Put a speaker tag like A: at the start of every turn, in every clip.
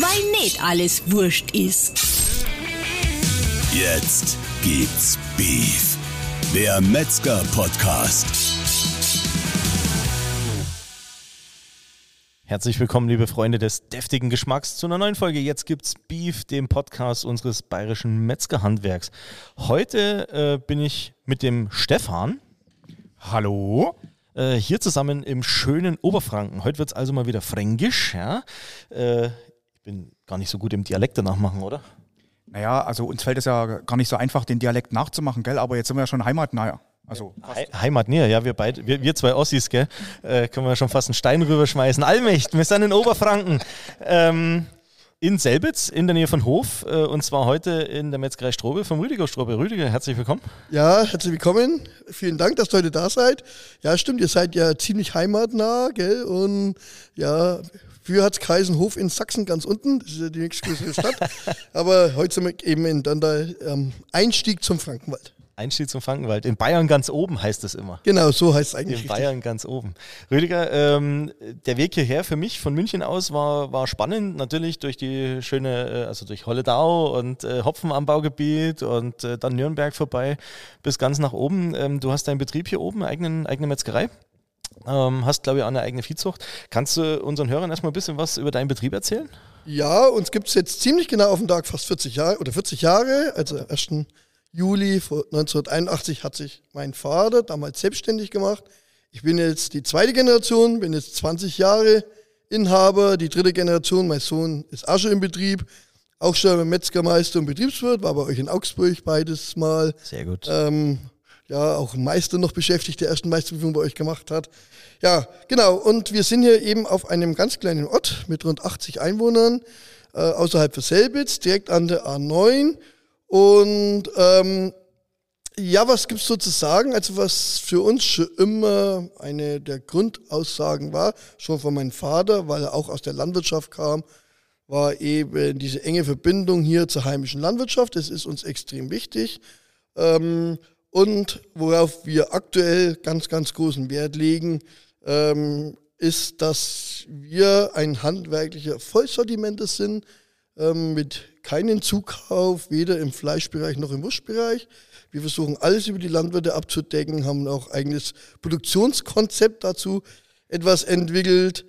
A: weil nicht alles wurscht ist.
B: Jetzt gibt's Beef. Der Metzger-Podcast.
C: Herzlich willkommen, liebe Freunde des deftigen Geschmacks, zu einer neuen Folge. Jetzt gibt's Beef, dem Podcast unseres bayerischen Metzgerhandwerks. Heute äh, bin ich mit dem Stefan.
D: Hallo?
C: Äh, hier zusammen im schönen Oberfranken. Heute wird's also mal wieder fränkisch. Ja? Äh, bin gar nicht so gut im Dialekt danach machen, oder?
D: Naja, also uns fällt es ja gar nicht so einfach, den Dialekt nachzumachen, gell? Aber jetzt sind wir ja schon heimatnah. Also
C: He Heimatnähe, ja, wir beide, wir, wir zwei Ossis, gell? Äh, können wir schon fast einen Stein rüberschmeißen. Allmächt, wir sind in Oberfranken. Ähm, in Selbitz, in der Nähe von Hof, äh, und zwar heute in der Metzgerei Strobe vom Rüdiger Strobe. Rüdiger, herzlich willkommen.
E: Ja, herzlich willkommen. Vielen Dank, dass ihr heute da seid. Ja, stimmt, ihr seid ja ziemlich heimatnah, gell? Und ja, früher hat es geheißen Hof in Sachsen ganz unten, das ist ja die nächstgrößere Stadt. Aber heute sind wir eben in Dandal ähm, Einstieg zum Frankenwald.
C: Einstieg zum Frankenwald. In Bayern ganz oben heißt es immer.
E: Genau, so heißt es eigentlich.
C: In Bayern ganz oben. Rüdiger, ähm, der Weg hierher für mich von München aus war, war spannend. Natürlich durch die schöne, äh, also durch Holledau und äh, Hopfenanbaugebiet und äh, dann Nürnberg vorbei bis ganz nach oben. Ähm, du hast deinen Betrieb hier oben, eigenen, eigene Metzgerei. Ähm, hast, glaube ich, auch eine eigene Viehzucht. Kannst du unseren Hörern erstmal ein bisschen was über deinen Betrieb erzählen?
E: Ja, uns gibt es jetzt ziemlich genau auf den Tag fast 40 Jahre oder 40 Jahre. Also 1. Juli 1981 hat sich mein Vater damals selbstständig gemacht. Ich bin jetzt die zweite Generation, bin jetzt 20 Jahre Inhaber. Die dritte Generation, mein Sohn ist auch schon im Betrieb. Auch schon Metzgermeister und Betriebswirt, war bei euch in Augsburg beides Mal.
C: Sehr gut.
E: Ähm, ja, auch Meister noch beschäftigt, der ersten Meisterprüfung bei euch gemacht hat. Ja, genau. Und wir sind hier eben auf einem ganz kleinen Ort mit rund 80 Einwohnern äh, außerhalb von Selbitz, direkt an der A9. Und ähm, ja, was gibt's so zu sagen? Also was für uns schon immer eine der Grundaussagen war, schon von meinem Vater, weil er auch aus der Landwirtschaft kam, war eben diese enge Verbindung hier zur heimischen Landwirtschaft. Das ist uns extrem wichtig. Ähm, und worauf wir aktuell ganz, ganz großen Wert legen, ähm, ist, dass wir ein handwerklicher Vollsortimenter sind, ähm, mit keinem Zukauf, weder im Fleischbereich noch im Wurstbereich. Wir versuchen alles über die Landwirte abzudecken, haben auch eigenes Produktionskonzept dazu etwas entwickelt.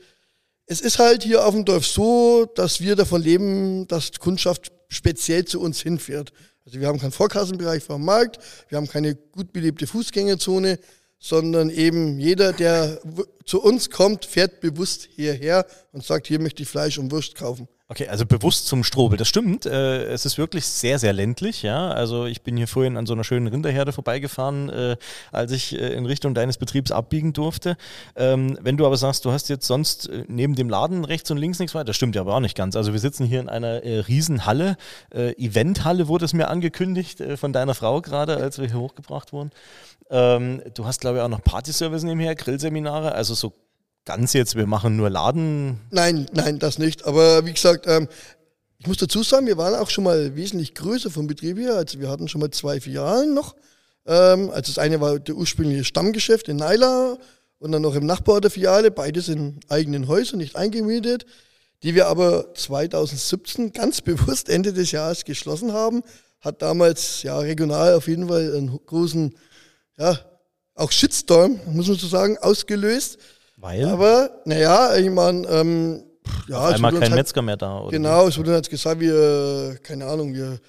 E: Es ist halt hier auf dem Dorf so, dass wir davon leben, dass Kundschaft speziell zu uns hinfährt. Also wir haben keinen Vorkassenbereich vom Markt, wir haben keine gut belebte Fußgängerzone, sondern eben jeder, der zu uns kommt, fährt bewusst hierher und sagt, hier möchte ich Fleisch und Wurst kaufen.
C: Okay, also bewusst zum Strobel, das stimmt. Äh, es ist wirklich sehr, sehr ländlich, ja. Also ich bin hier vorhin an so einer schönen Rinderherde vorbeigefahren, äh, als ich äh, in Richtung deines Betriebs abbiegen durfte. Ähm, wenn du aber sagst, du hast jetzt sonst äh, neben dem Laden rechts und links nichts weiter, das stimmt ja aber auch nicht ganz. Also wir sitzen hier in einer äh, Riesenhalle, äh, Eventhalle wurde es mir angekündigt äh, von deiner Frau gerade, als wir hier hochgebracht wurden. Ähm, du hast, glaube ich, auch noch Partyservice nebenher, Grillseminare, also so ganz jetzt, wir machen nur Laden.
E: Nein, nein, das nicht. Aber wie gesagt, ähm, ich muss dazu sagen, wir waren auch schon mal wesentlich größer vom Betrieb her. Also wir hatten schon mal zwei Filialen noch. Ähm, also das eine war der ursprüngliche Stammgeschäft in Naila und dann noch im Nachbar der Filiale, beides in eigenen Häusern, nicht eingemietet, die wir aber 2017 ganz bewusst Ende des Jahres geschlossen haben. Hat damals ja regional auf jeden Fall einen großen, ja, auch Shitstorm, muss man so sagen, ausgelöst.
C: Weil?
E: Aber, naja, ich meine, ähm, ja,
C: Auf einmal kein
E: halt,
C: Metzger mehr da, oder?
E: Genau, es wurde uns gesagt, wir, keine Ahnung, wir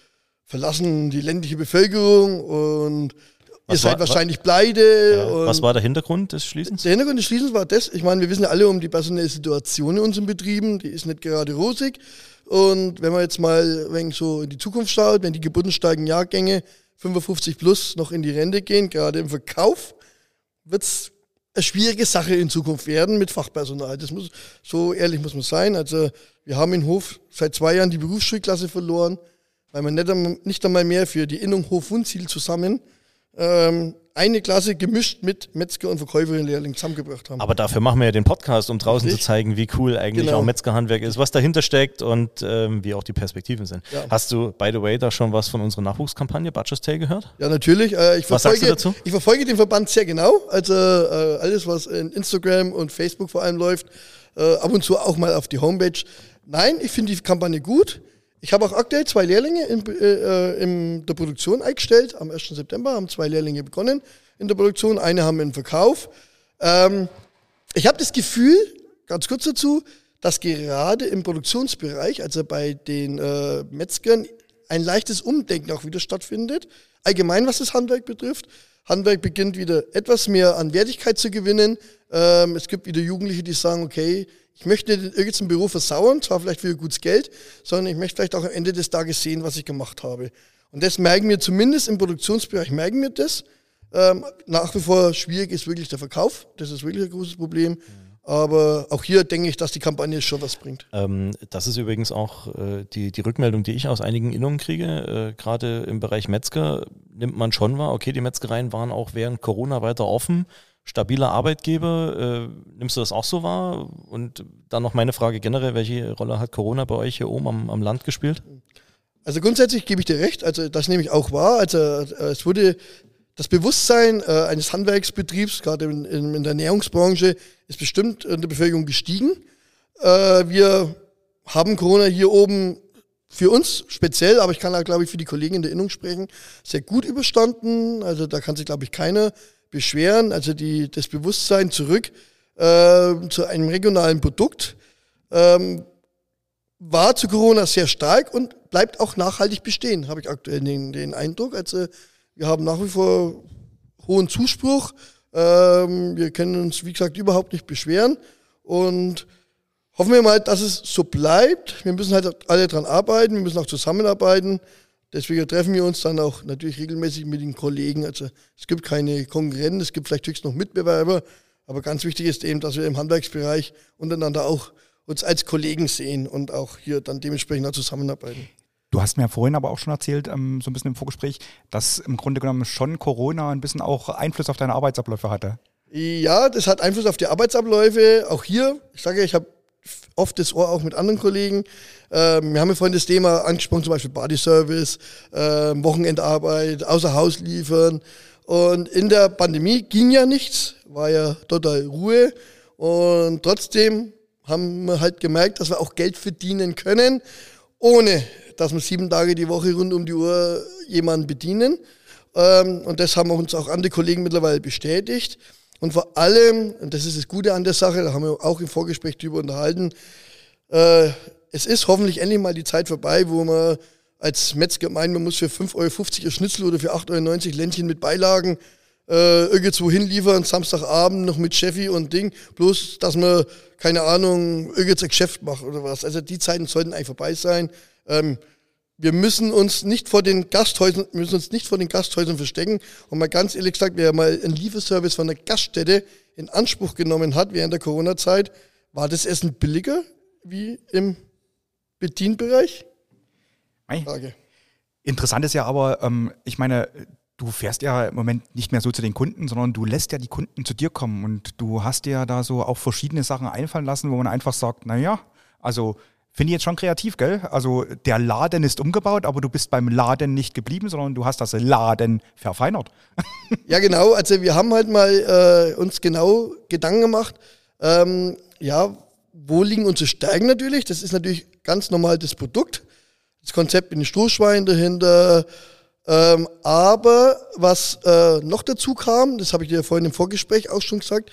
E: verlassen die ländliche Bevölkerung und
C: Was
E: ihr seid
C: war-
E: wahrscheinlich pleite.
C: Ja. Was war der Hintergrund des Schließens?
E: der Hintergrund des Schließens war das, ich meine, wir wissen ja alle um die personelle Situation in unseren Betrieben, die ist nicht gerade rosig. Und wenn man jetzt mal wenn so in die Zukunft schaut, wenn die geburtensteigenden Jahrgänge 55 plus noch in die Rente gehen, gerade im Verkauf, wird's eine schwierige Sache in Zukunft werden mit Fachpersonal. Das muss, so ehrlich muss man sein. Also wir haben in Hof seit zwei Jahren die Berufsschulklasse verloren, weil man nicht, einmal- mehr für die Innung Hof-Wunziel zusammen ähm, eine Klasse gemischt mit Metzger und Verkäuferin Lehrling zusammengebracht haben.
C: Aber dafür machen wir ja den Podcast, um draußen
E: Richtig.
C: zu zeigen, wie cool eigentlich
E: Genau.
C: auch Metzgerhandwerk ist, was dahinter steckt und ähm, wie auch die Perspektiven sind.
E: Ja.
C: Hast du, by the way, da schon was von unserer Nachwuchskampagne Butcher's Tale gehört?
E: Ja, natürlich. Äh, ich,
C: Was sagst du
E: verfolge,
C: dazu?
E: ich verfolge den Verband sehr genau. Also äh, alles, was in Instagram und Facebook vor allem läuft, äh, ab und zu auch mal auf die Homepage. Nein, ich finde die Kampagne gut. Ich habe auch aktuell zwei Lehrlinge in, äh, in der Produktion eingestellt. Am 1. September haben zwei Lehrlinge begonnen in der Produktion. Eine haben im Verkauf. Ähm, ich habe das Gefühl, ganz kurz dazu, dass gerade im Produktionsbereich, also bei den äh, Metzgern, ein leichtes Umdenken auch wieder stattfindet. Allgemein, was das Handwerk betrifft. Handwerk beginnt wieder etwas mehr an Wertigkeit zu gewinnen. Ähm, es gibt wieder Jugendliche, die sagen, okay, ich möchte nicht irgendeinen Büro versauern, zwar vielleicht für gutes Geld, sondern ich möchte vielleicht auch am Ende des Tages sehen, was ich gemacht habe. Und das merken wir zumindest im Produktionsbereich, merken wir das. Ähm, nach wie vor schwierig ist wirklich der Verkauf. Das ist wirklich ein großes Problem. Aber auch hier denke ich, dass die Kampagne schon was bringt.
C: Ähm, das ist übrigens auch äh, die, die Rückmeldung, die ich aus einigen Innungen kriege. Äh, Gerade im Bereich Metzger nimmt man schon wahr, okay, die Metzgereien waren auch während Corona weiter offen. Stabiler Arbeitgeber, äh, nimmst du das auch so wahr? Und dann noch meine Frage generell, welche Rolle hat Corona bei euch hier oben am, am Land gespielt?
E: Also grundsätzlich gebe ich dir recht, also das nehme ich auch wahr. Also äh, es wurde das Bewusstsein äh, eines Handwerksbetriebs, gerade in, in, in, der Ernährungsbranche, ist bestimmt in der Bevölkerung gestiegen. Äh, wir haben Corona hier oben für uns speziell, aber ich kann auch, glaube ich, für die Kollegen in der Innung sprechen, sehr gut überstanden. Also da kann sich, glaube ich, keiner beschweren. Also die, das Bewusstsein zurück äh, zu einem regionalen Produkt ähm, war zu Corona sehr stark und bleibt auch nachhaltig bestehen, habe ich aktuell den, den Eindruck. Also wir haben nach wie vor hohen Zuspruch. Ähm, wir können uns, wie gesagt, überhaupt nicht beschweren. Und hoffen wir mal, dass es so bleibt. Wir müssen halt alle dran arbeiten, wir müssen auch zusammenarbeiten. Deswegen treffen wir uns dann auch natürlich regelmäßig mit den Kollegen. Also es gibt keine Konkurrenten, es gibt vielleicht höchstens noch Mitbewerber. Aber ganz wichtig ist eben, dass wir im Handwerksbereich untereinander auch uns als Kollegen sehen und auch hier dann dementsprechend auch zusammenarbeiten.
D: Du hast mir vorhin aber auch schon erzählt, ähm, so ein bisschen im Vorgespräch, dass im Grunde genommen schon Corona ein bisschen auch Einfluss auf deine Arbeitsabläufe hatte.
E: Ja, das hat Einfluss auf die Arbeitsabläufe. Auch hier, ich sage, ich habe oft das Ohr auch mit anderen Kollegen. Ähm, wir haben ja vorhin das Thema angesprochen, zum Beispiel Bodyservice, ähm, Wochenendarbeit, außer Haus liefern. Und in der Pandemie ging ja nichts, war ja total Ruhe. Und trotzdem haben wir halt gemerkt, dass wir auch Geld verdienen können, ohne dass wir sieben Tage die Woche rund um die Uhr jemanden bedienen. Ähm, und das haben uns auch andere Kollegen mittlerweile bestätigt. Und vor allem, und das ist das Gute an der Sache, da haben wir auch im Vorgespräch drüber unterhalten, äh, es ist hoffentlich endlich mal die Zeit vorbei, wo man als Metzger meint, man muss für 5,50 Euro ein Schnitzel oder für 8,90 Euro Ländchen mit Beilagen äh, irgendwo hinliefern, Samstagabend noch mit Cheffi und Ding, bloß dass man, keine Ahnung, irgendein Geschäft macht oder was. Also die Zeiten sollten eigentlich vorbei sein. Ähm, wir müssen uns nicht vor den Gasthäusern, müssen uns nicht vor den Gasthäusern verstecken. Und mal ganz ehrlich gesagt, wer mal einen Lieferservice von der Gaststätte in Anspruch genommen hat während der Corona-Zeit, war das Essen billiger wie im Bedienbereich?
D: Frage. Interessant ist ja aber, ähm, ich meine, du fährst ja im Moment nicht mehr so zu den Kunden, sondern du lässt ja die Kunden zu dir kommen und du hast dir ja da so auch verschiedene Sachen einfallen lassen, wo man einfach sagt, naja, also Finde ich jetzt schon kreativ, gell? Also der Laden ist umgebaut, aber du bist beim Laden nicht geblieben, sondern du hast das Laden verfeinert.
E: ja, genau. Also wir haben halt mal äh, uns genau Gedanken gemacht. Ähm, ja, wo liegen unsere Stärken natürlich? Das ist natürlich ganz normal das Produkt. Das Konzept mit den Strohschweinen dahinter. Ähm, aber was äh, noch dazu kam, das habe ich dir vorhin im Vorgespräch auch schon gesagt,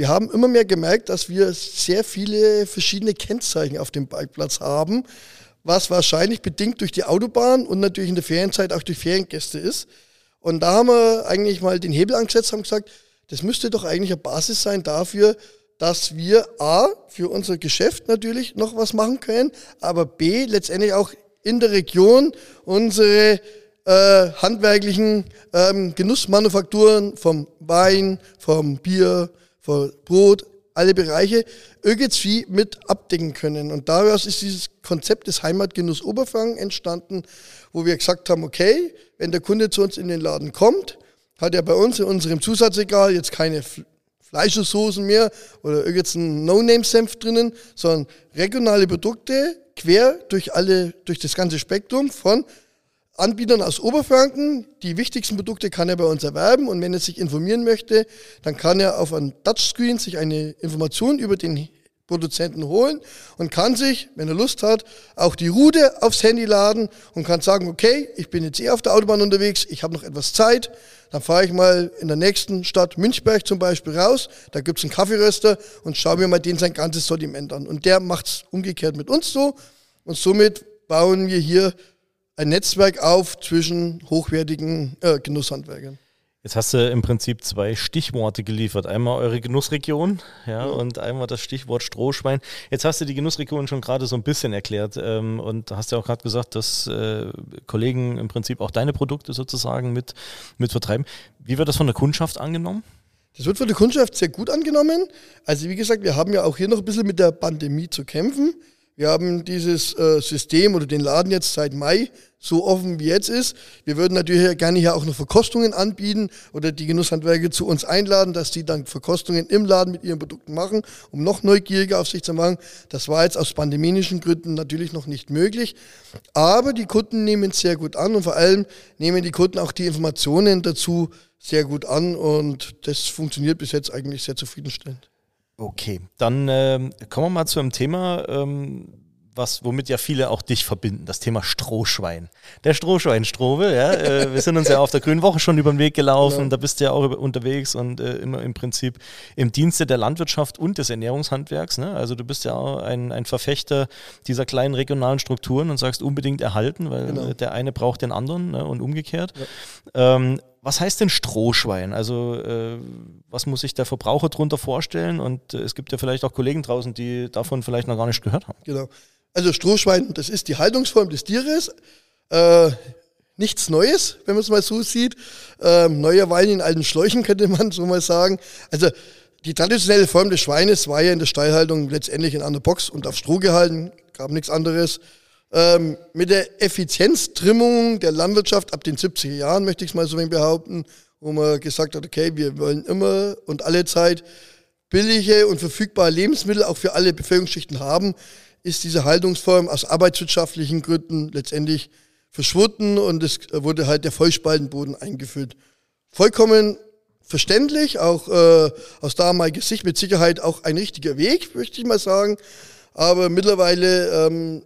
E: wir haben immer mehr gemerkt, dass wir sehr viele verschiedene Kennzeichen auf dem Bikeplatz haben, was wahrscheinlich bedingt durch die Autobahn und natürlich in der Ferienzeit auch durch Feriengäste ist. Und da haben wir eigentlich mal den Hebel angesetzt, haben gesagt, das müsste doch eigentlich eine Basis sein dafür, dass wir A, für unser Geschäft natürlich noch was machen können, aber B, letztendlich auch in der Region unsere äh, handwerklichen ähm, Genussmanufakturen vom Wein, vom Bier, von Brot, alle Bereiche irgendwie mit abdecken können. Und daraus ist dieses Konzept des Heimatgenuss Oberfranken entstanden, wo wir gesagt haben, okay, wenn der Kunde zu uns in den Laden kommt, hat er bei uns in unserem Zusatzregal jetzt keine Fleischsoßen mehr oder irgendeinen No-Name-Senf drinnen, sondern regionale Produkte quer durch alle, durch das ganze Spektrum von Anbietern aus Oberfranken. Die wichtigsten Produkte kann er bei uns erwerben und wenn er sich informieren möchte, dann kann er auf einem Touchscreen sich eine Information über den Produzenten holen und kann sich, wenn er Lust hat, auch die Route aufs Handy laden und kann sagen, okay, ich bin jetzt eh auf der Autobahn unterwegs, ich habe noch etwas Zeit, dann fahre ich mal in der nächsten Stadt Münchberg zum Beispiel raus, da gibt's einen Kaffeeröster und schaue mir mal den sein ganzes Sortiment an. Und der macht's umgekehrt mit uns so und somit bauen wir hier ein Netzwerk auf zwischen hochwertigen äh, Genusshandwerkern.
C: Jetzt hast du im Prinzip zwei Stichworte geliefert. Einmal eure Genussregion ja, ja. und einmal das Stichwort Strohschwein. Jetzt hast du die Genussregion schon gerade so ein bisschen erklärt ähm, und hast ja auch gerade gesagt, dass äh, Kollegen im Prinzip auch deine Produkte sozusagen mit, mit vertreiben. Wie wird das von der Kundschaft angenommen?
E: Das wird von der Kundschaft sehr gut angenommen. Also wie gesagt, wir haben ja auch hier noch ein bisschen mit der Pandemie zu kämpfen. Wir haben dieses äh, System oder den Laden jetzt seit Mai so offen wie jetzt ist. Wir würden natürlich gerne hier auch noch Verkostungen anbieten oder die Genusshandwerker zu uns einladen, dass die dann Verkostungen im Laden mit ihren Produkten machen, um noch neugieriger auf sich zu machen. Das war jetzt aus pandemischen Gründen natürlich noch nicht möglich. Aber die Kunden nehmen es sehr gut an und vor allem nehmen die Kunden auch die Informationen dazu sehr gut an und das funktioniert bis jetzt eigentlich sehr zufriedenstellend.
C: Okay, dann ähm, kommen wir mal zu einem Thema, ähm, was, womit ja viele auch dich verbinden, das Thema Strohschwein. Der Strohschwein-Strobel, ja, äh, wir sind uns ja auf der Grünen Woche schon über den Weg gelaufen, genau. da bist du ja auch unterwegs und äh, immer im Prinzip im Dienste der Landwirtschaft und des Ernährungshandwerks. Ne? Also du bist ja auch ein, ein Verfechter dieser kleinen regionalen Strukturen und sagst unbedingt erhalten, weil genau. der eine braucht den anderen ne? und umgekehrt. Ja. Ähm, was heißt denn Strohschwein? Also äh, was muss sich der Verbraucher darunter vorstellen? Und äh, es gibt ja vielleicht auch Kollegen draußen, die davon vielleicht noch gar nicht gehört haben.
E: Genau. Also Strohschwein, das ist die Haltungsform des Tieres. Äh, nichts Neues, wenn man es mal so sieht. Ähm, neuer Wein in alten Schläuchen könnte man so mal sagen. Also die traditionelle Form des Schweines war ja in der Stallhaltung letztendlich in einer Box und auf Stroh gehalten, gab nichts anderes. Ähm, mit der Effizienztrimmung der Landwirtschaft ab den 70er Jahren, möchte ich es mal so behaupten, wo man gesagt hat, okay, wir wollen immer und alle Zeit billige und verfügbare Lebensmittel auch für alle Bevölkerungsschichten haben, ist diese Haltungsform aus arbeitswirtschaftlichen Gründen letztendlich verschwunden und es wurde halt der Vollspaltenboden eingeführt. Vollkommen verständlich, auch äh, aus damaliger Sicht mit Sicherheit auch ein richtiger Weg, möchte ich mal sagen. Aber mittlerweile ähm,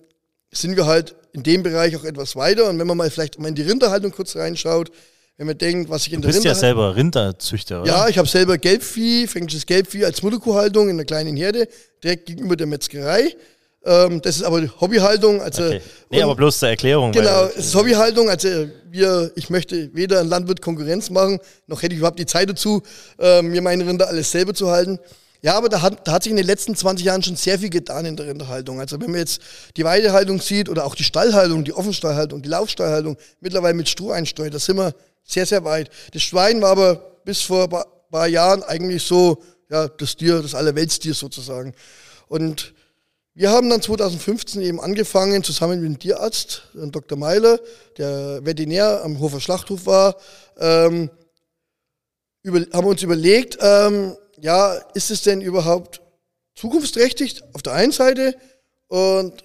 E: sind wir halt in dem Bereich auch etwas weiter. Und wenn man mal vielleicht mal in die Rinderhaltung kurz reinschaut, wenn man denkt, was ich in
C: der
E: Rinderhaltung...
C: Du bist ja selber Rinderzüchter, oder?
E: Ja, ich habe selber Gelbvieh, fränkisches Gelbvieh als Mutterkuhhaltung in einer kleinen Herde, direkt gegenüber der Metzgerei. Ähm, das ist aber Hobbyhaltung. Also,
C: okay. Nee, aber bloß zur Erklärung.
E: Genau, es ist Hobbyhaltung. Also wir, ich möchte weder ein Landwirt Konkurrenz machen, noch hätte ich überhaupt die Zeit dazu, äh, mir meine Rinder alles selber zu halten. Ja, aber da hat, da hat sich in den letzten 20 Jahren schon sehr viel getan in der Rinderhaltung. Also wenn man jetzt die Weidehaltung sieht oder auch die Stallhaltung, die Offenstallhaltung, die Laufstallhaltung, mittlerweile mit Stroh einsteuert, da sind wir sehr, sehr weit. Das Schwein war aber bis vor ein paar, Jahren eigentlich so, ja, das Tier, das Allerweltstier sozusagen. Und wir haben dann 2015 eben angefangen, zusammen mit dem Tierarzt, Dr. Meiler, der Veterinär am Hofer Schlachthof war, ähm, über, haben uns überlegt, ähm, ja, ist es denn überhaupt zukunftsträchtig auf der einen Seite und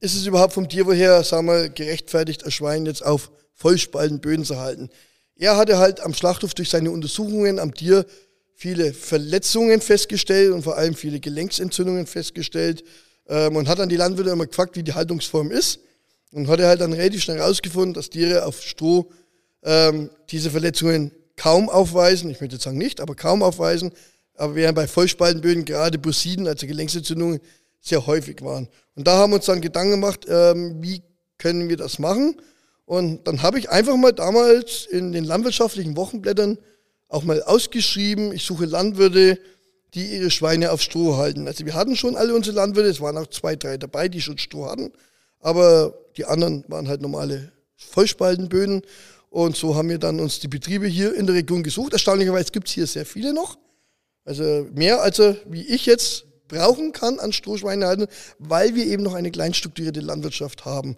E: ist es überhaupt vom Tierwohl sagen wir, gerechtfertigt, ein Schwein jetzt auf Vollspaltenböden zu halten? Er hatte halt am Schlachthof durch seine Untersuchungen am Tier viele Verletzungen festgestellt und vor allem viele Gelenksentzündungen festgestellt ähm, und hat dann die Landwirte immer gefragt, wie die Haltungsform ist und hat er halt dann relativ schnell herausgefunden, dass Tiere auf Stroh ähm, diese Verletzungen kaum aufweisen, ich möchte jetzt sagen nicht, aber kaum aufweisen, aber während bei Vollspaltenböden gerade Bursiden, also Gelenksentzündungen, sehr häufig waren. Und da haben wir uns dann Gedanken gemacht, ähm, wie können wir das machen? Und dann habe ich einfach mal damals in den landwirtschaftlichen Wochenblättern auch mal ausgeschrieben, ich suche Landwirte, die ihre Schweine auf Stroh halten. Also wir hatten schon alle unsere Landwirte, es waren auch zwei, drei dabei, die schon Stroh hatten, aber die anderen waren halt normale Vollspaltenböden. Und so haben wir dann uns die Betriebe hier in der Region gesucht. Erstaunlicherweise gibt es hier sehr viele noch. Also mehr als wie ich jetzt brauchen kann an Strohschweinehalten, weil wir eben noch eine kleinstrukturierte Landwirtschaft haben.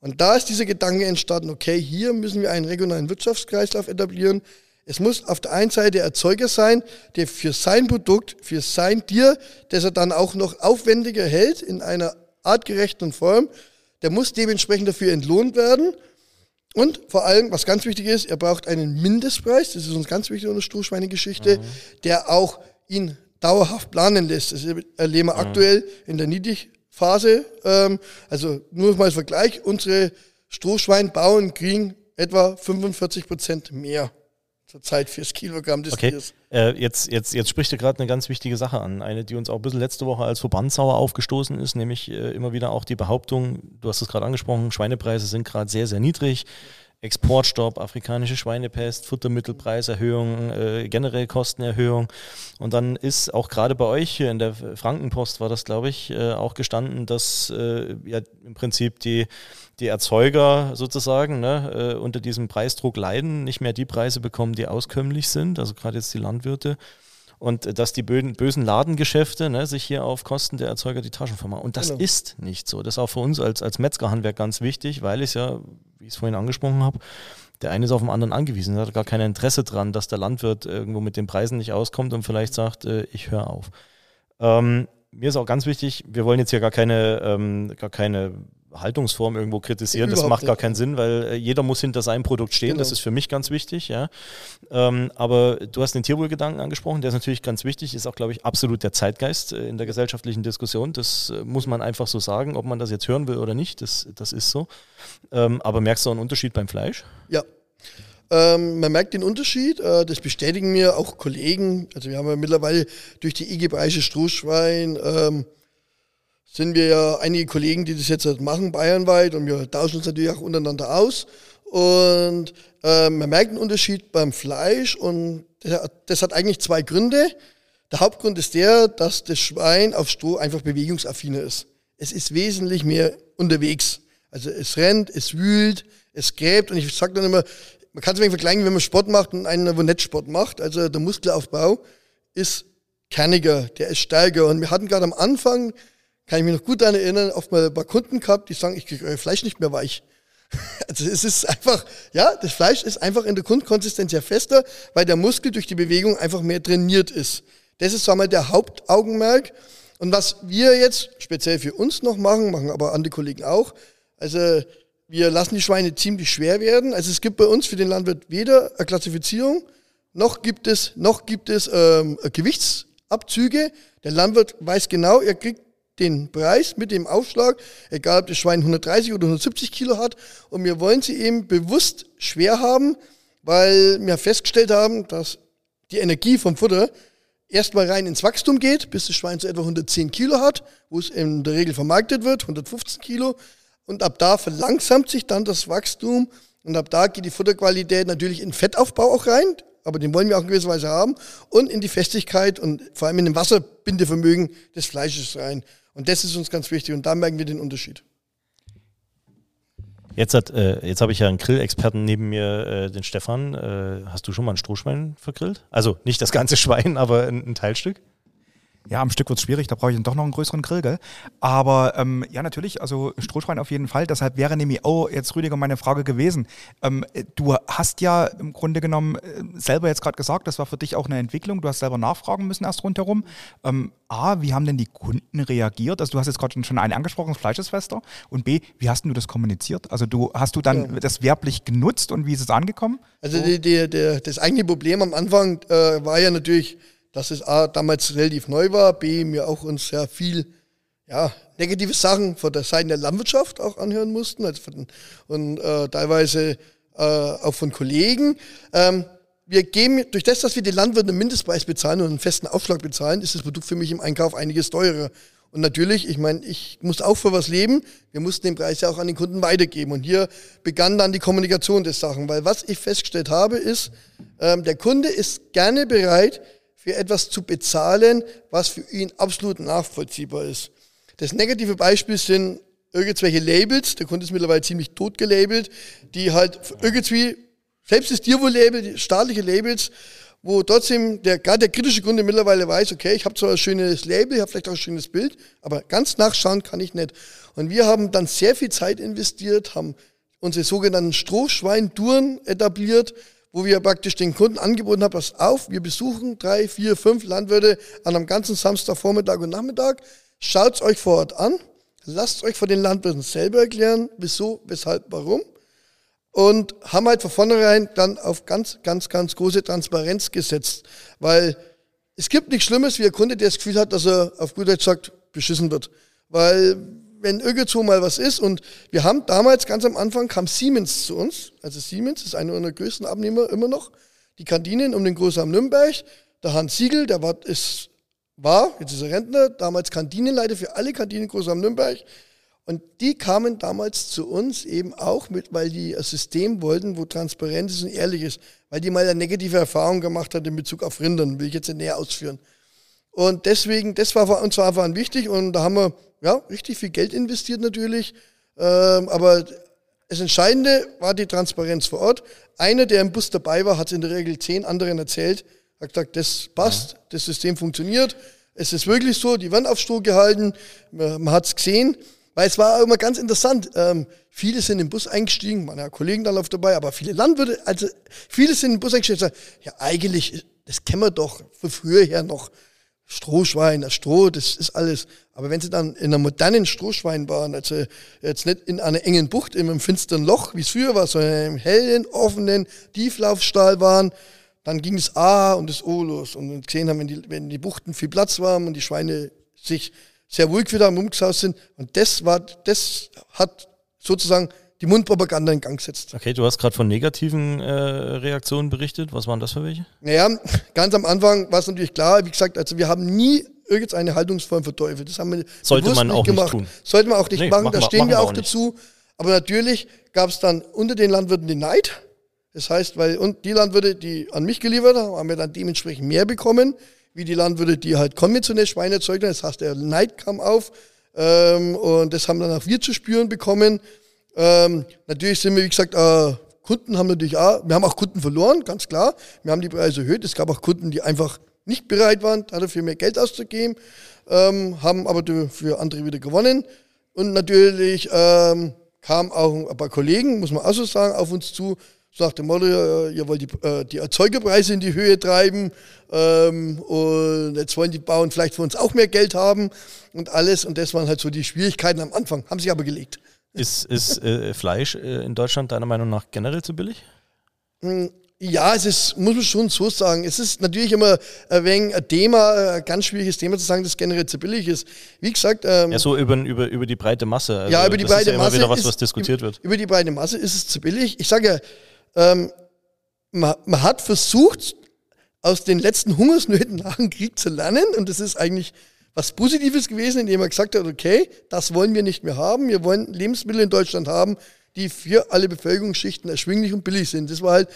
E: Und da ist dieser Gedanke entstanden, okay, hier müssen wir einen regionalen Wirtschaftskreislauf etablieren. Es muss auf der einen Seite der Erzeuger sein, der für sein Produkt, für sein Tier, das er dann auch noch aufwendiger hält in einer artgerechten Form, der muss dementsprechend dafür entlohnt werden. Und vor allem, was ganz wichtig ist, er braucht einen Mindestpreis, das ist uns ganz wichtig in der Strohschweinegeschichte, mhm. der auch ihn dauerhaft planen lässt. Das erleben wir mhm. aktuell in der Niedrigphase. Ähm, also nur mal als Vergleich, unsere Strohschweinbauern kriegen etwa 45 Prozent mehr zurzeit fürs Kilogramm des
C: okay. Tiers. Äh, jetzt, jetzt, jetzt spricht ihr gerade eine ganz wichtige Sache an. Eine, die uns auch ein bisschen letzte Woche als Verbandssauer aufgestoßen ist, nämlich äh, immer wieder auch die Behauptung, du hast es gerade angesprochen, Schweinepreise sind gerade sehr, sehr niedrig. Exportstopp, afrikanische Schweinepest, Futtermittelpreiserhöhung, äh, generell Kostenerhöhung. Und dann ist auch gerade bei euch hier in der Frankenpost war das, glaube ich, äh, auch gestanden, dass äh, ja im Prinzip die, die Erzeuger sozusagen ne, äh, unter diesem Preisdruck leiden, nicht mehr die Preise bekommen, die auskömmlich sind, also gerade jetzt die Landwirte und dass die bösen Ladengeschäfte ne, sich hier auf Kosten der Erzeuger die Taschen vermachen. Und das genau. ist nicht so. Das ist auch für uns als, als Metzgerhandwerk ganz wichtig, weil es ja, wie ich es vorhin angesprochen habe, der eine ist auf den anderen angewiesen, Er hat gar kein Interesse dran, dass der Landwirt irgendwo mit den Preisen nicht auskommt und vielleicht sagt, äh, ich höre auf. Ähm, mir ist auch ganz wichtig, wir wollen jetzt hier gar keine, ähm, gar keine Haltungsform irgendwo kritisieren. Überhaupt das macht gar keinen Sinn, weil äh, jeder muss hinter seinem Produkt stehen. Genau. Das ist für mich ganz wichtig. Ja. Ähm, aber du hast den Tierwohlgedanken angesprochen, der ist natürlich ganz wichtig, ist auch, glaube ich, absolut der Zeitgeist äh, in der gesellschaftlichen Diskussion. Das äh, muss man einfach so sagen, ob man das jetzt hören will oder nicht. Das, das ist so. Ähm, aber merkst du einen Unterschied beim Fleisch?
E: Ja. Ähm, man merkt den Unterschied, äh, das bestätigen mir auch Kollegen. Also wir haben ja mittlerweile durch die IG Breische Strohschwein ähm, sind wir ja einige Kollegen, die das jetzt halt machen, bayernweit, und wir tauschen uns natürlich auch untereinander aus. Und äh, man merkt einen Unterschied beim Fleisch und das hat eigentlich zwei Gründe. Der Hauptgrund ist der, dass das Schwein auf Stroh einfach bewegungsaffiner ist. Es ist wesentlich mehr unterwegs. Also es rennt, es wühlt, es gräbt und ich sage dann immer, man kann es vergleichen, wenn man Sport macht und einen, wo nicht Sport macht. Also der Muskelaufbau ist kerniger, der ist stärker. Und wir hatten gerade am Anfang kann ich mich noch gut daran erinnern, oft mal paar Kunden gehabt, die sagen, ich kriege euer Fleisch nicht mehr weich. Also es ist einfach, ja, das Fleisch ist einfach in der Grundkonsistenz ja fester, weil der Muskel durch die Bewegung einfach mehr trainiert ist. Das ist, sagen wir, der Hauptaugenmerk. Und was wir jetzt speziell für uns noch machen, machen aber andere Kollegen auch, also wir lassen die Schweine ziemlich schwer werden. Also es gibt bei uns für den Landwirt weder eine Klassifizierung, noch gibt es, noch gibt es ähm, Gewichtsabzüge. Der Landwirt weiß genau, er kriegt den Preis mit dem Aufschlag, egal ob das Schwein 130 oder 170 Kilo hat. Und wir wollen sie eben bewusst schwer haben, weil wir festgestellt haben, dass die Energie vom Futter erstmal rein ins Wachstum geht, bis das Schwein so etwa 110 Kilo hat, wo es in der Regel vermarktet wird, 115 Kilo. Und ab da verlangsamt sich dann das Wachstum und ab da geht die Futterqualität natürlich in Fettaufbau auch rein, aber den wollen wir auch in gewisser Weise haben und in die Festigkeit und vor allem in dem Wasserbindevermögen des Fleisches rein. Und das ist uns ganz wichtig und da merken wir den Unterschied.
C: Jetzt, äh, jetzt habe ich ja einen Grillexperten neben mir, äh, den Stefan. Äh, hast du schon mal ein Strohschwein vergrillt? Also nicht das ganze Schwein, aber ein, ein Teilstück?
D: Ja, am Stück wird es schwierig, da brauche ich dann doch noch einen größeren Grill, gell? Aber ähm, ja, natürlich, also Strohschwein auf jeden Fall. Deshalb wäre nämlich auch jetzt Rüdiger meine Frage gewesen. Ähm, du hast ja im Grunde genommen äh, selber jetzt gerade gesagt, das war für dich auch eine Entwicklung. Du hast selber nachfragen müssen erst rundherum. Ähm, A, wie haben denn die Kunden reagiert? Also du hast jetzt gerade schon einen angesprochen, das Fleisch ist fester. Und B, wie hast du das kommuniziert? Also du hast du dann ja. das werblich genutzt und wie ist es angekommen?
E: Also so? die, die, die, das eigentliche Problem am Anfang äh, war ja natürlich dass es A, damals relativ neu war, B, mir auch uns sehr viel ja, negative Sachen von der Seite der Landwirtschaft auch anhören mussten also von, und äh, teilweise äh, auch von Kollegen. Ähm, wir geben, durch das, dass wir die Landwirte einen Mindestpreis bezahlen und einen festen Aufschlag bezahlen, ist das Produkt für mich im Einkauf einiges teurer. Und natürlich, ich meine, ich muss auch für was leben. Wir mussten den Preis ja auch an den Kunden weitergeben. Und hier begann dann die Kommunikation des Sachen. Weil was ich festgestellt habe, ist, ähm, der Kunde ist gerne bereit, für etwas zu bezahlen, was für ihn absolut nachvollziehbar ist. Das negative Beispiel sind irgendwelche Labels, der Kunde ist mittlerweile ziemlich tot gelabelt, die halt irgendwie, selbst das Tierwohl-Label, staatliche Labels, wo trotzdem der, gerade der kritische Kunde mittlerweile weiß, okay, ich habe zwar ein schönes Label, ich habe vielleicht auch ein schönes Bild, aber ganz nachschauen kann ich nicht. Und wir haben dann sehr viel Zeit investiert, haben unsere sogenannten Strohschwein-Touren etabliert, wo wir praktisch den Kunden angeboten haben, pass auf, wir besuchen drei, vier, fünf Landwirte an einem ganzen Samstagvormittag und Nachmittag. Schaut euch vor Ort an, lasst euch von den Landwirten selber erklären, wieso, weshalb, warum. Und haben halt von vornherein dann auf ganz, ganz, ganz große Transparenz gesetzt, weil es gibt nichts Schlimmes wie ein Kunde, der das Gefühl hat, dass er auf gut Deutsch sagt, beschissen wird. Weil wenn irgendwo mal was ist und wir haben damals ganz am Anfang kam Siemens zu uns, also Siemens ist einer unserer größten Abnehmer immer noch, die Kantinen um den Großraum Nürnberg, der Hans Siegel, der war, ist, war, jetzt ist er Rentner, damals Kantinenleiter für alle Kantinen Großraum Nürnberg. Und die kamen damals zu uns eben auch mit, weil die ein System wollten, wo transparent ist und ehrlich ist, weil die mal eine negative Erfahrung gemacht hat in Bezug auf Rindern, will ich jetzt nicht näher ausführen. Und deswegen, das war uns einfach wichtig und da haben wir ja, richtig viel Geld investiert natürlich. Ähm, aber das Entscheidende war die Transparenz vor Ort. Einer, der im Bus dabei war, hat es in der Regel zehn anderen erzählt, hat gesagt, das passt, ja. das System funktioniert. Es ist wirklich so, die werden auf Stroh gehalten, man hat es gesehen. Weil es war immer ganz interessant. Ähm, viele sind im Bus eingestiegen, meine Kollegen da läuft dabei, aber viele Landwirte, also viele sind im Bus eingestiegen und sagen, ja eigentlich, das kennen wir doch von früher her noch. Strohschwein, das Stroh, das ist alles. Aber wenn sie dann in einer modernen Strohschweinbahn, also jetzt nicht in einer engen Bucht, in einem finsteren Loch, wie es früher war, sondern in einem hellen, offenen Tieflaufstahl waren, dann ging das A und das O los. Und gesehen haben, wenn die, wenn die Buchten viel Platz waren und die Schweine sich sehr ruhig wieder am Umgesaust sind. Und das war, das hat sozusagen die Mundpropaganda in Gang setzt.
C: Okay, du hast gerade von negativen äh, Reaktionen berichtet. Was waren das für welche?
E: Naja, ganz am Anfang war es natürlich klar, wie gesagt, also wir haben nie irgendeine Haltungsform verteufelt. Das haben wir
C: Sollte man auch nicht, gemacht. tun.
E: Sollte man auch nicht nee, machen, da stehen wir auch, auch dazu. Aber natürlich gab es dann unter den Landwirten den Neid. Das heißt, weil und die Landwirte, die an mich geliefert haben, haben wir dann dementsprechend mehr bekommen, wie die Landwirte, die halt konventionell Schweine erzeugt haben. Das heißt, der Neid kam auf. Ähm, und das haben dann auch wir zu spüren bekommen. Ähm, natürlich sind wir, wie gesagt, äh, Kunden haben natürlich auch, wir haben auch Kunden verloren, ganz klar. Wir haben die Preise erhöht. Es gab auch Kunden, die einfach nicht bereit waren, dafür mehr Geld auszugeben, ähm, haben aber für andere wieder gewonnen. Und natürlich ähm, kamen auch ein paar Kollegen, muss man auch so sagen, auf uns zu, so nach äh, ihr wollt die, äh, die Erzeugerpreise in die Höhe treiben ähm, und jetzt wollen die Bauern vielleicht von uns auch mehr Geld haben und alles. Und das waren halt so die Schwierigkeiten am Anfang, haben sich aber gelegt.
C: Ist, ist äh, Fleisch äh, in Deutschland deiner Meinung nach generell zu billig?
E: Hm, ja, es ist, muss man schon so sagen. Es ist natürlich immer ein wenig ein Thema, ein ganz schwieriges Thema zu sagen, dass generell zu billig ist. Wie gesagt.
C: Ähm, ja, so über, über, über die breite Masse.
E: Also ja, über die das breite ist ja Masse.
C: immer wieder was, was diskutiert wird.
E: Über die breite Masse ist es zu billig. Ich sage ja, ähm, man, man hat versucht, aus den letzten Hungersnöten nach dem Krieg zu lernen und das ist eigentlich was Positives gewesen, indem er gesagt hat, okay, das wollen wir nicht mehr haben. Wir wollen Lebensmittel in Deutschland haben, die für alle Bevölkerungsschichten erschwinglich und billig sind. Das war halt,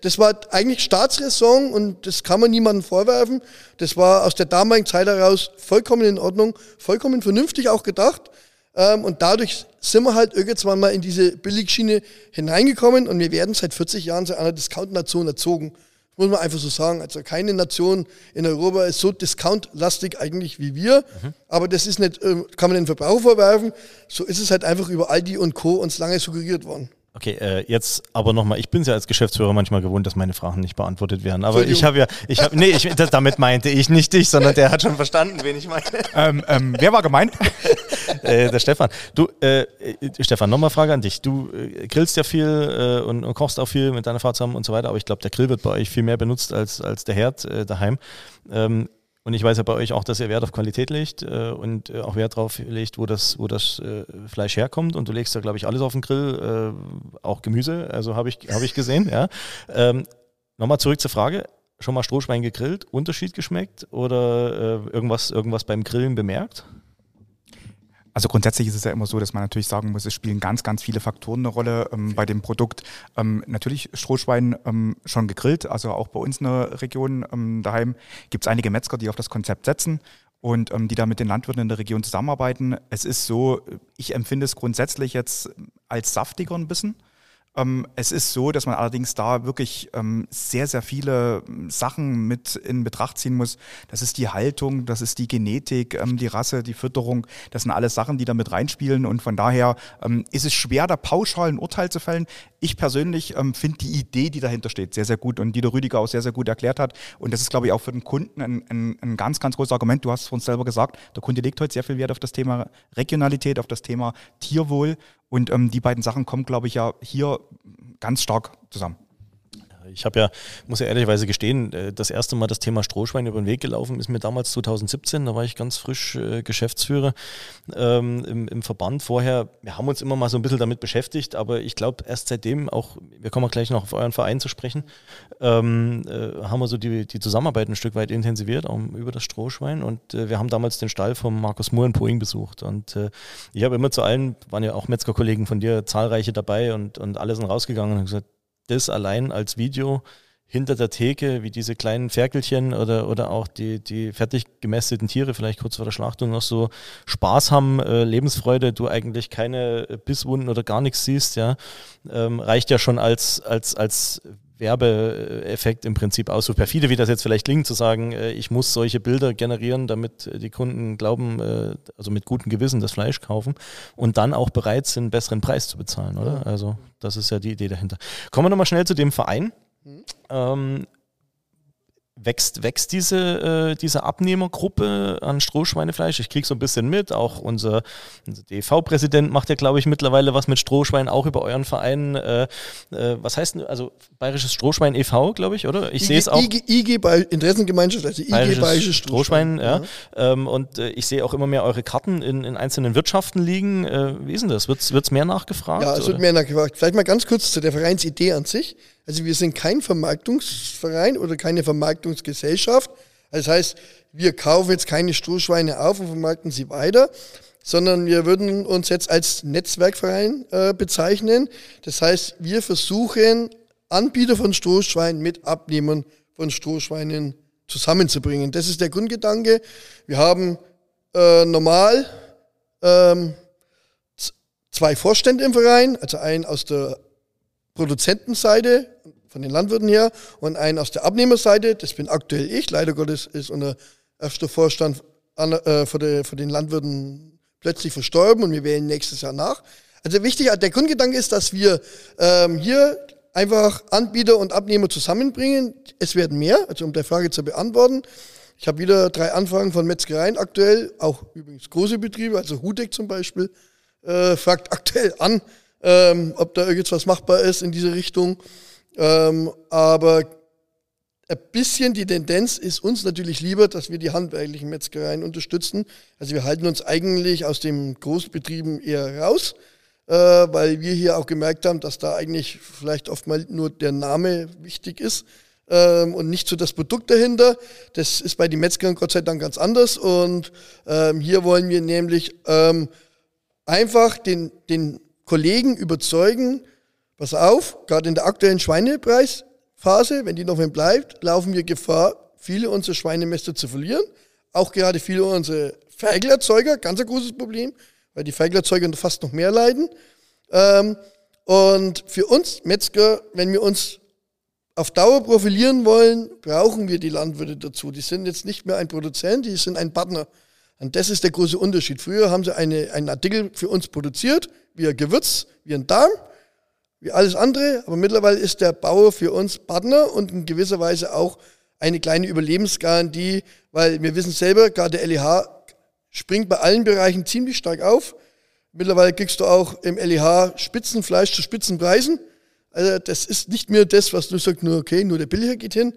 E: das war eigentlich Staatsräson und das kann man niemandem vorwerfen. Das war aus der damaligen Zeit heraus vollkommen in Ordnung, vollkommen vernünftig auch gedacht. Ähm, und dadurch sind wir halt irgendwann mal in diese Billigschiene hineingekommen und wir werden seit 40 Jahren zu einer Discount-Nation erzogen muss man einfach so sagen. Also keine Nation in Europa ist so discountlastig eigentlich wie wir. Mhm. Aber das ist nicht, ähm, kann man den Verbraucher vorwerfen. So ist es halt einfach über Aldi und Co. uns lange suggeriert worden.
C: Okay, äh, jetzt aber nochmal, ich bin es ja als Geschäftsführer manchmal gewohnt, dass meine Fragen nicht beantwortet werden. Aber ich habe ja, ich habe, nee, ich, das, damit meinte ich nicht dich, sondern der hat schon verstanden, wen ich meine.
D: Ähm, ähm, wer war gemeint?
C: äh, der Stefan. Du, äh, Stefan, nochmal Frage an dich. Du äh, grillst ja viel äh, und, und, kochst auch viel mit deiner Frau zusammen und so weiter, aber ich glaube, der Grill wird bei euch viel mehr benutzt als, als der Herd äh, daheim. Ähm, und ich weiß ja bei euch auch, dass ihr Wert auf Qualität legt äh, und äh, auch Wert darauf legt, wo das, wo das äh, Fleisch herkommt. Und du legst ja, glaube ich, alles auf den Grill, äh, auch Gemüse, also habe ich, hab ich gesehen. Ja. Ähm, Nochmal zurück zur Frage. Schon mal Strohschwein gegrillt, Unterschied geschmeckt oder äh, irgendwas, irgendwas beim Grillen bemerkt?
D: Also grundsätzlich ist es ja immer so, dass man natürlich sagen muss, es spielen ganz, ganz viele Faktoren eine Rolle ähm, bei dem Produkt. Ähm, natürlich Strohschwein ähm, schon gegrillt, also auch bei uns in der Region ähm, daheim gibt es einige Metzger, die auf das Konzept setzen und ähm, die da mit den Landwirten in der Region zusammenarbeiten. Es ist so, ich empfinde es grundsätzlich jetzt als saftiger ein bisschen. Ähm, es ist so, dass man allerdings da wirklich ähm, sehr, sehr viele ähm, Sachen mit in Betracht ziehen muss. Das ist die Haltung, das ist die Genetik, die Rasse, die Fütterung. Das sind alles Sachen, die da mit reinspielen. Und von daher ist es schwer, da pauschal ein Urteil zu fällen. Ich persönlich ähm, finde die Idee, die dahinter steht, sehr, sehr gut und die der Rüdiger auch sehr, sehr gut erklärt hat. Und das ist, glaube ich, auch für den Kunden ein, ein, ein ganz, ganz großes Argument. Du hast es uns selber gesagt, der Kunde legt heute sehr viel Wert auf das Thema Regionalität, auf das Thema Tierwohl. Und ähm, die beiden Sachen kommen, glaube ich, ja hier ganz stark zusammen.
C: Ich habe ja, muss ja ehrlicherweise gestehen, äh, das erste Mal das Thema Strohschwein über den Weg gelaufen ist mir damals 2017, da war ich ganz frisch äh, Geschäftsführer ähm, im, im, Verband. Vorher, wir haben uns immer mal so ein bisschen damit beschäftigt, aber ich glaube erst seitdem auch, wir kommen gleich noch auf euren Verein zu sprechen, ähm, äh, haben wir so die, die Zusammenarbeit ein Stück weit intensiviert, auch über das Strohschwein. Und äh, wir haben damals den Stall von Markus Moore in Poing besucht. Und äh, ich habe immer zu allen, waren ja auch Metzgerkollegen von dir, zahlreiche dabei und, und alle sind rausgegangen und gesagt, das allein als Video hinter der Theke, wie diese kleinen Ferkelchen oder, oder auch die, die fertig gemästeten Tiere vielleicht kurz vor der Schlachtung noch so Spaß haben, äh, Lebensfreude, du eigentlich keine Bisswunden oder gar nichts siehst, ja, ähm, reicht ja schon als, als, als Werbeeffekt im Prinzip aus. So perfide, wie das jetzt vielleicht klingt, zu sagen, äh, ich muss solche Bilder generieren, damit die Kunden glauben, äh, also mit gutem Gewissen das Fleisch kaufen und dann auch bereit sind, einen besseren Preis zu bezahlen, oder? Also das ist ja die Idee dahinter. Kommen wir nochmal schnell zu dem Verein. Ähm, wächst, wächst diese, äh, diese Abnehmergruppe an Strohschweinefleisch. Ich kriege so ein bisschen mit. Auch unser, unser DV-Präsident macht ja, glaube ich, mittlerweile was mit Strohschwein, auch über euren Verein. Äh, äh, was heißt denn, also Bayerisches Strohschwein e.V., glaube ich, oder? Ich sehe es auch.
E: IG, IG bei Interessengemeinschaft, also IG
C: Bayerisches, Bayerisches Strohschwein. Strohschwein ja. Ähm, und äh, ich sehe auch immer mehr eure Karten in, in einzelnen Wirtschaften liegen. Äh, wie ist denn das? Wird es mehr nachgefragt?
E: Ja, es wird mehr nachgefragt. Vielleicht mal ganz kurz zu der Vereinsidee an sich. Also wir sind kein Vermarktungsverein oder keine Vermarktungsgesellschaft. Das heißt, wir kaufen jetzt keine Strohschweine auf und vermarkten sie weiter, sondern wir würden uns jetzt als Netzwerkverein äh, bezeichnen. Das heißt, wir versuchen, Anbieter von Strohschweinen mit Abnehmern von Strohschweinen zusammenzubringen. Das ist der Grundgedanke. Wir haben äh, normal ähm, zwei Vorstände im Verein, also einen aus der Produzentenseite von den Landwirten her und einen aus der Abnehmerseite. Das bin aktuell ich. Leider Gottes ist unser erster Vorstand an, äh, für, die, für den Landwirten plötzlich verstorben und wir wählen nächstes Jahr nach. Also wichtig, der Grundgedanke ist, dass wir ähm, hier einfach Anbieter und Abnehmer zusammenbringen. Es werden mehr, also um der Frage zu beantworten. Ich habe wieder drei Anfragen von Metzgereien aktuell, auch übrigens große Betriebe, also Hudeck zum Beispiel, äh, fragt aktuell an, ähm, ob da irgendwas machbar ist in diese Richtung. Ähm, aber ein bisschen die Tendenz ist uns natürlich lieber, dass wir die handwerklichen Metzgereien unterstützen. Also wir halten uns eigentlich aus den Großbetrieben eher raus, äh, weil wir hier auch gemerkt haben, dass da eigentlich vielleicht oftmals nur der Name wichtig ist ähm, und nicht so das Produkt dahinter. Das ist bei den Metzgern Gott sei Dank ganz anders und ähm, hier wollen wir nämlich ähm, einfach den, den Kollegen überzeugen, pass auf, gerade in der aktuellen Schweinepreisphase, wenn die noch wenn bleibt, laufen wir Gefahr, viele unserer Schweinemester zu verlieren. Auch gerade viele unserer Ferkelerzeuger, ganz ein großes Problem, weil die Ferkelerzeuger fast noch mehr leiden. Ähm, und für uns Metzger, wenn wir uns auf Dauer profilieren wollen, brauchen wir die Landwirte dazu. Die sind jetzt nicht mehr ein Produzent, die sind ein Partner. Und das ist der große Unterschied. Früher haben sie eine, einen Artikel für uns produziert, wie ein Gewürz, wie ein Darm, wie alles andere. Aber mittlerweile ist der Bauer für uns Partner und in gewisser Weise auch eine kleine Überlebensgarantie, weil wir wissen selber, gerade der LEH springt bei allen Bereichen ziemlich stark auf. Mittlerweile kriegst du auch im LEH Spitzenfleisch zu Spitzenpreisen. Also das ist nicht mehr das, was du sagst, nur okay, nur der Billiger geht hin,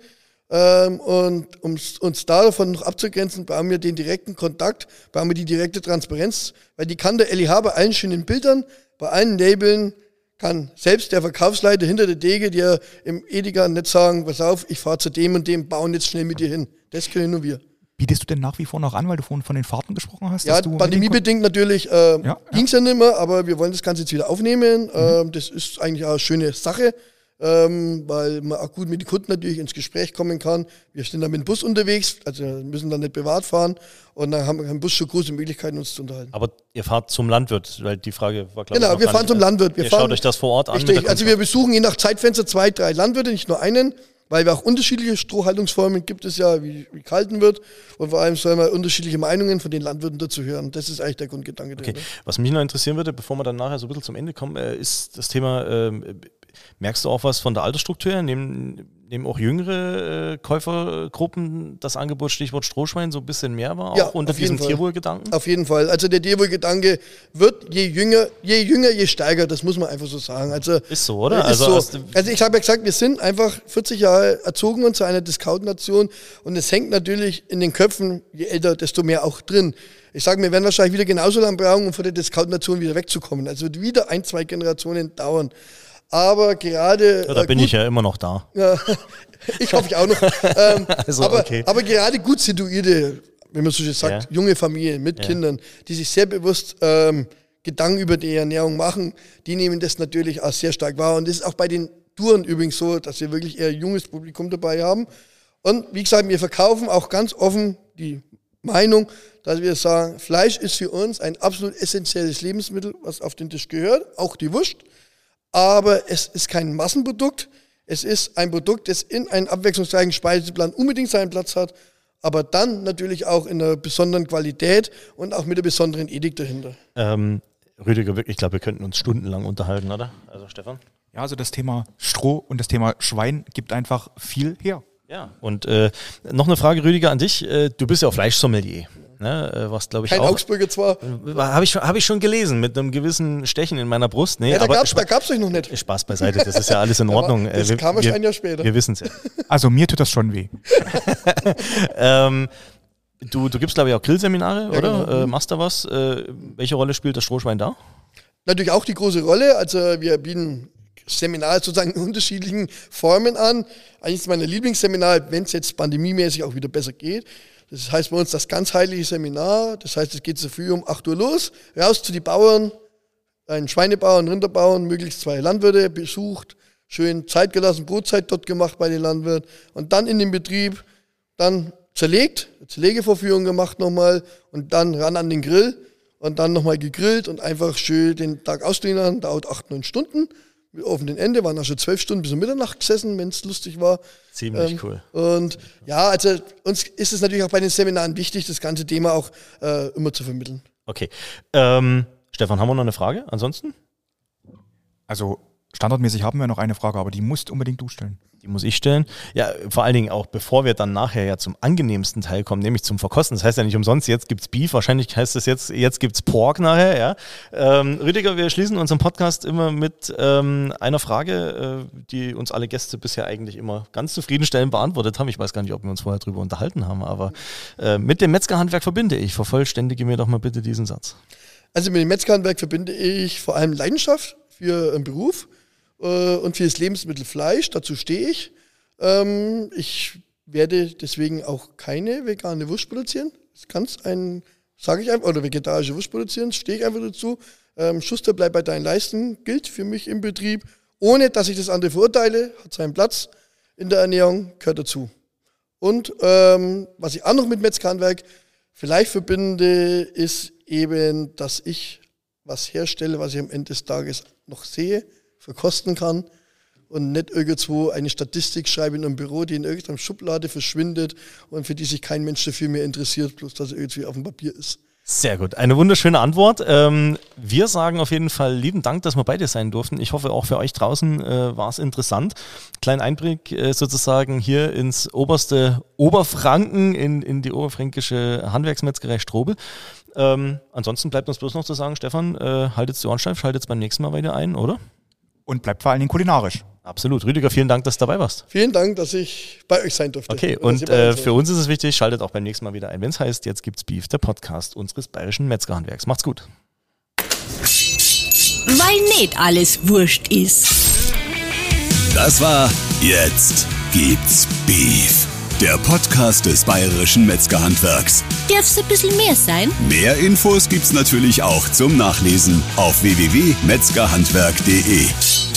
E: ähm, und um uns davon noch abzugrenzen, brauchen wir den direkten Kontakt, brauchen wir die direkte Transparenz, weil die kann der LIH bei allen schönen Bildern, bei allen Labeln, kann selbst der Verkaufsleiter hinter der Dege dir im Edeka nicht sagen, pass auf, ich fahre zu dem und dem, bauen jetzt schnell mit dir hin. Das können nur wir.
D: Bietest du denn nach wie vor noch an, weil du vorhin von den Fahrten gesprochen hast?
E: Ja, pandemiebedingt natürlich äh, ja, ging es ja. ja nicht mehr, aber wir wollen das Ganze jetzt wieder aufnehmen. Mhm. Ähm, das ist eigentlich auch eine schöne Sache ähm, weil man auch gut mit den Kunden natürlich ins Gespräch kommen kann. Wir sind dann mit dem Bus unterwegs, also müssen dann nicht privat fahren und dann haben wir im Bus schon große Möglichkeiten, uns zu unterhalten.
C: Aber ihr fahrt zum Landwirt, weil die Frage war
E: klar. Genau, wir fahren zum Landwirt. Wir
C: ihr
E: fahren,
C: schaut euch das vor Ort an.
E: Richtig, also wir besuchen je nach Zeitfenster zwei, drei Landwirte, nicht nur einen weil wir auch unterschiedliche Strohhaltungsformen gibt es ja, wie, wie gehalten wird. Und vor allem sollen wir unterschiedliche Meinungen von den Landwirten dazu hören. Das ist eigentlich der Grundgedanke.
C: Okay. Was mich noch interessieren würde, bevor wir dann nachher so ein bisschen zum Ende kommen, äh, ist das Thema, äh, merkst du auch was von der Altersstruktur? Nehmen, nehmen auch jüngere äh, Käufergruppen das Angebot Stichwort Strohschwein so ein bisschen mehr wahr,
E: Ja,
C: auch unter
E: auf jeden
C: diesem
E: Fall.
C: Tierwohlgedanken?
E: Auf jeden Fall. Also der Tierwohlgedanke wird je jünger, je jünger, je stärker, das muss man einfach so sagen. Also
C: Ist so, oder?
E: Ist
C: Also
E: so. also ich habe ja gesagt, wir sind einfach 40 Jahre erzogen und zu einer Discount-Nation und es hängt natürlich in den Köpfen, je älter, desto mehr auch drin. Ich sage, wir werden wahrscheinlich wieder genauso lange brauchen, um von der Discount-Nation wieder wegzukommen. Also wird wieder ein, zwei Generationen dauern. Aber gerade.
C: Ja, da
E: äh,
C: bin
E: gut-
C: ich ja immer noch da.
E: ja, ich hoffe ich auch noch. Ähm,
C: Also,
E: aber,
C: okay.
E: aber gerade gut situierte, wenn man so schön sagt,
C: Ja.
E: junge Familien mit Kindern, die sich sehr bewusst ähm, Gedanken über die Ernährung machen, die nehmen das natürlich auch sehr stark wahr. Und das ist auch bei den Touren übrigens so, dass wir wirklich eher junges Publikum dabei haben. Und wie gesagt, wir verkaufen auch ganz offen die Meinung, dass wir sagen, Fleisch ist für uns ein absolut essentielles Lebensmittel, was auf den Tisch gehört, auch die Wurst aber es ist kein Massenprodukt. Es ist ein Produkt, das in einem abwechslungsreichen Speiseplan unbedingt seinen Platz hat, aber dann natürlich auch in einer besonderen Qualität und auch mit einer besonderen Ethik dahinter.
C: Ähm, Rüdiger, wirklich, ich glaube, wir könnten uns stundenlang unterhalten, oder? Also Stefan?
D: Ja, also das Thema Stroh und das Thema Schwein gibt einfach viel her.
C: Ja. Und äh, noch eine Frage, Rüdiger, an dich. Äh, du bist ja auch Fleischsommelier. Ne? Äh, was, glaube ich,
E: Kein
C: auch.
E: Augsburger zwar,
C: Habe ich, schon- hab ich schon gelesen, mit einem gewissen Stechen in meiner Brust. Nee,
E: ja, da gab es euch noch nicht.
C: Spaß beiseite, das ist ja alles in Ordnung.
E: das
C: Äh,
E: kam erst ein Jahr später.
C: Wir wissen es ja.
D: Also mir tut das schon weh.
C: ähm, du, du gibst, glaube ich, auch Grillseminare, oder?
E: genau.
C: Äh, machst da was? Äh, welche Rolle spielt das Strohschwein da?
E: Natürlich auch die große Rolle. Also wir bieten Seminare sozusagen in unterschiedlichen Formen an. Eines meiner Lieblingsseminare, wenn es jetzt pandemiemäßig auch wieder besser geht. Das heißt bei uns das ganzheitliche Seminar. Das heißt, es geht so früh um 8 Uhr los, raus zu die Bauern, einen Schweinebauern, Rinderbauern, möglichst zwei Landwirte besucht, schön Zeit gelassen, Brotzeit dort gemacht bei den Landwirten und dann in den Betrieb, dann zerlegt, Zerlegevorführung gemacht nochmal und dann ran an den Grill und dann nochmal gegrillt und einfach schön den Tag ausstehen dauert acht, neun Stunden. Mit offenem Ende, waren auch schon zwölf Stunden bis um Mitternacht gesessen, wenn es lustig war.
C: Ziemlich
E: Ähm,
C: cool.
E: Und ja, also uns ist es natürlich auch bei den Seminaren wichtig, das ganze Thema auch äh, immer zu vermitteln.
C: Okay. Ähm, Stefan, haben wir noch eine Frage? Ansonsten?
D: Also standardmäßig haben wir noch eine Frage, aber die musst unbedingt du stellen.
C: Die muss ich stellen. Ja, vor allen Dingen auch, bevor wir dann nachher ja zum angenehmsten Teil kommen, nämlich zum Verkosten. Das heißt ja nicht umsonst, jetzt gibt's Beef, wahrscheinlich heißt es jetzt, jetzt gibt's Pork nachher, ja. Ähm, Rüdiger, wir schließen unseren Podcast immer mit ähm, einer Frage, äh, die uns alle Gäste bisher eigentlich immer ganz zufriedenstellend beantwortet haben. Ich weiß gar nicht, ob wir uns vorher drüber unterhalten haben, aber äh, mit dem Metzgerhandwerk verbinde ich. Vervollständige mir doch mal bitte diesen Satz.
E: Also mit dem Metzgerhandwerk verbinde ich vor allem Leidenschaft für einen Beruf äh, und für das Lebensmittel Fleisch. Dazu stehe ich. Ähm, ich werde deswegen auch keine vegane Wurst produzieren. Das kann's ein, sage ich einfach, oder vegetarische Wurst produzieren, stehe ich einfach dazu. Ähm, Schuster, bleib bei deinen Leisten, gilt für mich im Betrieb, ohne dass ich das andere verurteile, hat seinen Platz in der Ernährung, gehört dazu. Und ähm, was ich auch noch mit Metzgerhandwerk vielleicht verbinde, ist eben, dass ich was herstelle, was ich am Ende des Tages noch sehe, verkosten kann und nicht irgendwo eine Statistik schreibe in einem Büro, die in irgendeiner Schublade verschwindet und für die sich kein Mensch dafür mehr interessiert, bloß dass er irgendwie auf dem Papier ist.
C: Sehr gut, eine wunderschöne Antwort. Ähm, wir sagen auf jeden Fall lieben Dank, dass wir beide sein durften. Ich hoffe, auch für euch draußen äh, war es interessant. Kleinen Einblick äh, sozusagen hier ins oberste Oberfranken, in, in die oberfränkische Handwerksmetzgerei Strobel. Ähm, ansonsten bleibt uns bloß noch zu sagen, Stefan, äh, haltet die Ohren steif, schaltet beim nächsten Mal wieder ein, oder?
D: Und bleibt vor allen Dingen kulinarisch.
C: Absolut. Rüdiger, vielen Dank, dass du dabei warst.
E: Vielen Dank, dass ich bei euch sein durfte.
C: Okay, und äh, für uns ist es wichtig, schaltet auch beim nächsten Mal wieder ein, wenn es heißt, jetzt gibt's Beef, der Podcast unseres bayerischen Metzgerhandwerks. Macht's gut.
A: Weil nicht alles wurscht ist.
B: Das war Jetzt gibt's Beef. Der Podcast des bayerischen Metzgerhandwerks.
A: Darf's ein bisschen mehr sein?
B: Mehr Infos gibt's natürlich auch zum Nachlesen auf www.metzgerhandwerk.de.